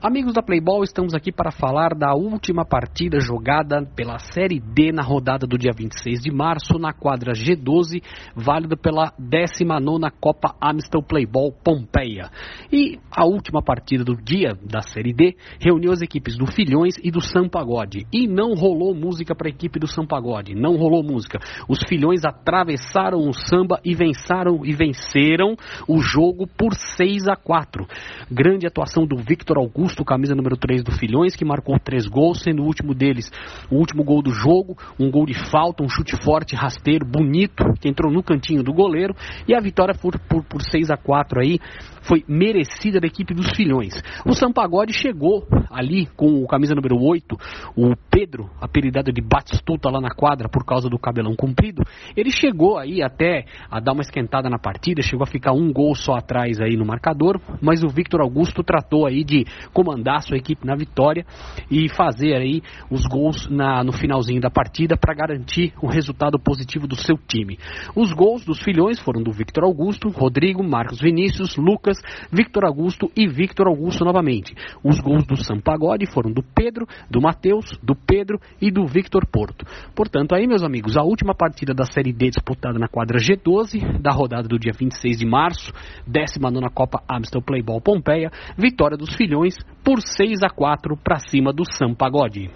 Amigos da Playball, estamos aqui para falar da última partida jogada pela Série D na rodada do dia 26 de março, na quadra G12, válida pela 19 Copa Amstel Playball Pompeia. E a última partida do dia da Série D reuniu as equipes do Filhões e do Sampagode. E não rolou música para a equipe do Sampagode, não rolou música. Os Filhões atravessaram o samba e venceram, e venceram o jogo por 6 a 4. Grande atuação do Victor Augusto Augusto, camisa número 3 do Filhões, que marcou três gols, sendo o último deles o último gol do jogo, um gol de falta, um chute forte, rasteiro, bonito, que entrou no cantinho do goleiro, e a vitória por, por, por 6 a 4 aí foi merecida da equipe dos Filhões. O Sampagode chegou ali com o camisa número 8, o Pedro, apelidado de Batistuta lá na quadra por causa do cabelão comprido, ele chegou aí até a dar uma esquentada na partida, chegou a ficar um gol só atrás aí no marcador, mas o Victor Augusto tratou aí de comandar sua equipe na vitória e fazer aí os gols na, no finalzinho da partida para garantir o resultado positivo do seu time. Os gols dos filhões foram do Victor Augusto, Rodrigo, Marcos Vinícius, Lucas, Victor Augusto e Victor Augusto novamente. Os gols do Sampagode foram do Pedro, do Matheus, do Pedro e do Victor Porto. Portanto, aí, meus amigos, a última partida da Série D disputada na quadra G12, da rodada do dia 26 de março, 19 Copa Amstel Playball Pompeia, vitória dos filhões por 6 a 4 para cima do Sampagode.